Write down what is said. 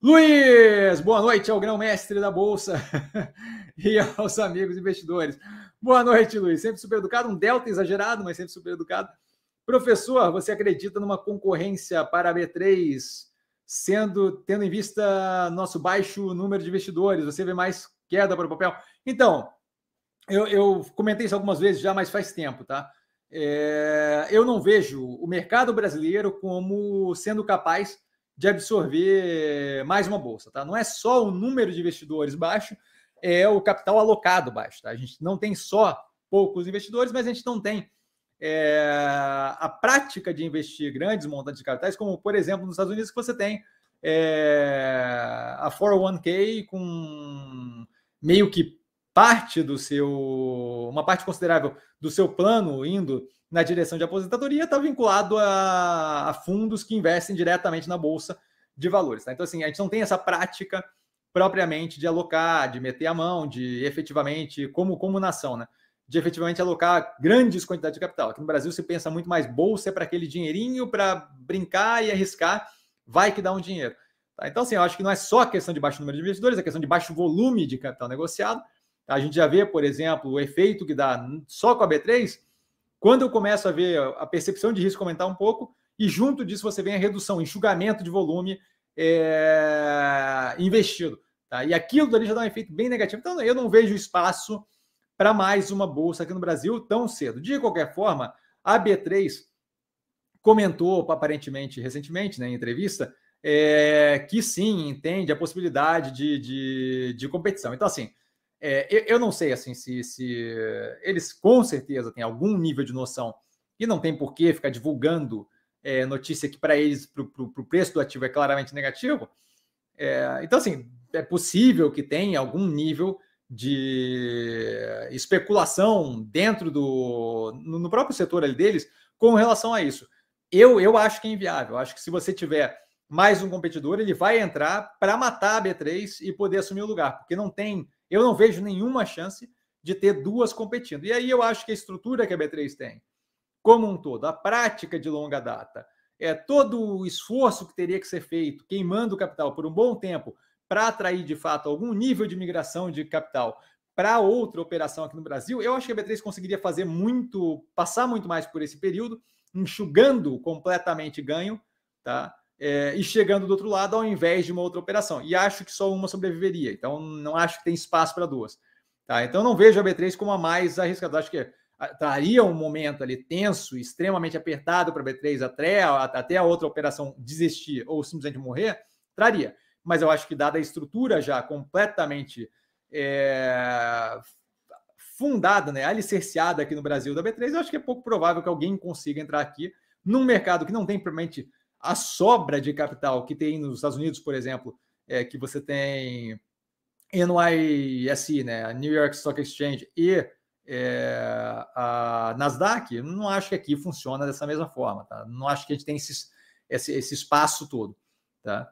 Luiz, boa noite ao grão-mestre da Bolsa e aos amigos investidores. Boa noite, Luiz. Sempre super educado, um delta exagerado, mas sempre super educado. Professor, você acredita numa concorrência para a B3, sendo tendo em vista nosso baixo número de investidores? Você vê mais queda para o papel? Então, eu, eu comentei isso algumas vezes já, mas faz tempo, tá? É, eu não vejo o mercado brasileiro como sendo capaz de absorver mais uma bolsa, tá? Não é só o número de investidores baixo, é o capital alocado baixo, tá? A gente não tem só poucos investidores, mas a gente não tem é, a prática de investir grandes montantes de capitais, como por exemplo nos Estados Unidos que você tem é, a 401k com meio que parte do seu, uma parte considerável do seu plano indo na direção de aposentadoria está vinculado a, a, fundos que investem diretamente na bolsa de valores. Tá? Então, assim, a gente não tem essa prática propriamente de alocar, de meter a mão, de efetivamente, como, como nação, né? De efetivamente alocar grandes quantidades de capital. Aqui no Brasil se pensa muito mais bolsa é para aquele dinheirinho para brincar e arriscar, vai que dá um dinheiro. Tá? Então, assim, eu acho que não é só a questão de baixo número de investidores, é questão de baixo volume de capital negociado. A gente já vê, por exemplo, o efeito que dá só com a B3 quando eu começo a ver a percepção de risco aumentar um pouco, e junto disso você vem a redução, enxugamento de volume é, investido. Tá? E aquilo dali já dá um efeito bem negativo. Então, eu não vejo espaço para mais uma bolsa aqui no Brasil tão cedo. De qualquer forma, a B3 comentou, aparentemente, recentemente, né, em entrevista, é, que sim, entende a possibilidade de, de, de competição. Então, assim, é, eu, eu, não sei assim se, se eles com certeza têm algum nível de noção e não tem por que ficar divulgando é, notícia que para eles para o preço do ativo é claramente negativo. É, então, assim, é possível que tenha algum nível de especulação dentro do no, próprio setor ali deles com relação a isso. Eu, eu acho que é inviável. Acho que se você tiver mais um competidor, ele vai entrar para matar a B3 e poder assumir o lugar, porque não tem eu não vejo nenhuma chance de ter duas competindo. E aí eu acho que a estrutura que a B3 tem, como um todo, a prática de longa data, é todo o esforço que teria que ser feito, queimando o capital por um bom tempo, para atrair de fato algum nível de migração de capital para outra operação aqui no Brasil, eu acho que a B3 conseguiria fazer muito, passar muito mais por esse período, enxugando completamente ganho, tá? É, e chegando do outro lado ao invés de uma outra operação. E acho que só uma sobreviveria. Então, não acho que tem espaço para duas. Tá? Então, não vejo a B3 como a mais arriscada. Acho que traria um momento ali tenso, extremamente apertado para a B3 até, até a outra operação desistir ou simplesmente morrer, traria. Mas eu acho que, dada a estrutura já completamente é, fundada, né, alicerciada aqui no Brasil da B3, eu acho que é pouco provável que alguém consiga entrar aqui num mercado que não tem propriamente a sobra de capital que tem nos Estados Unidos, por exemplo, é que você tem NYSE, né, New York Stock Exchange e é, a Nasdaq, não acho que aqui funciona dessa mesma forma, tá? Não acho que a gente tem esse, esse, esse espaço todo, tá?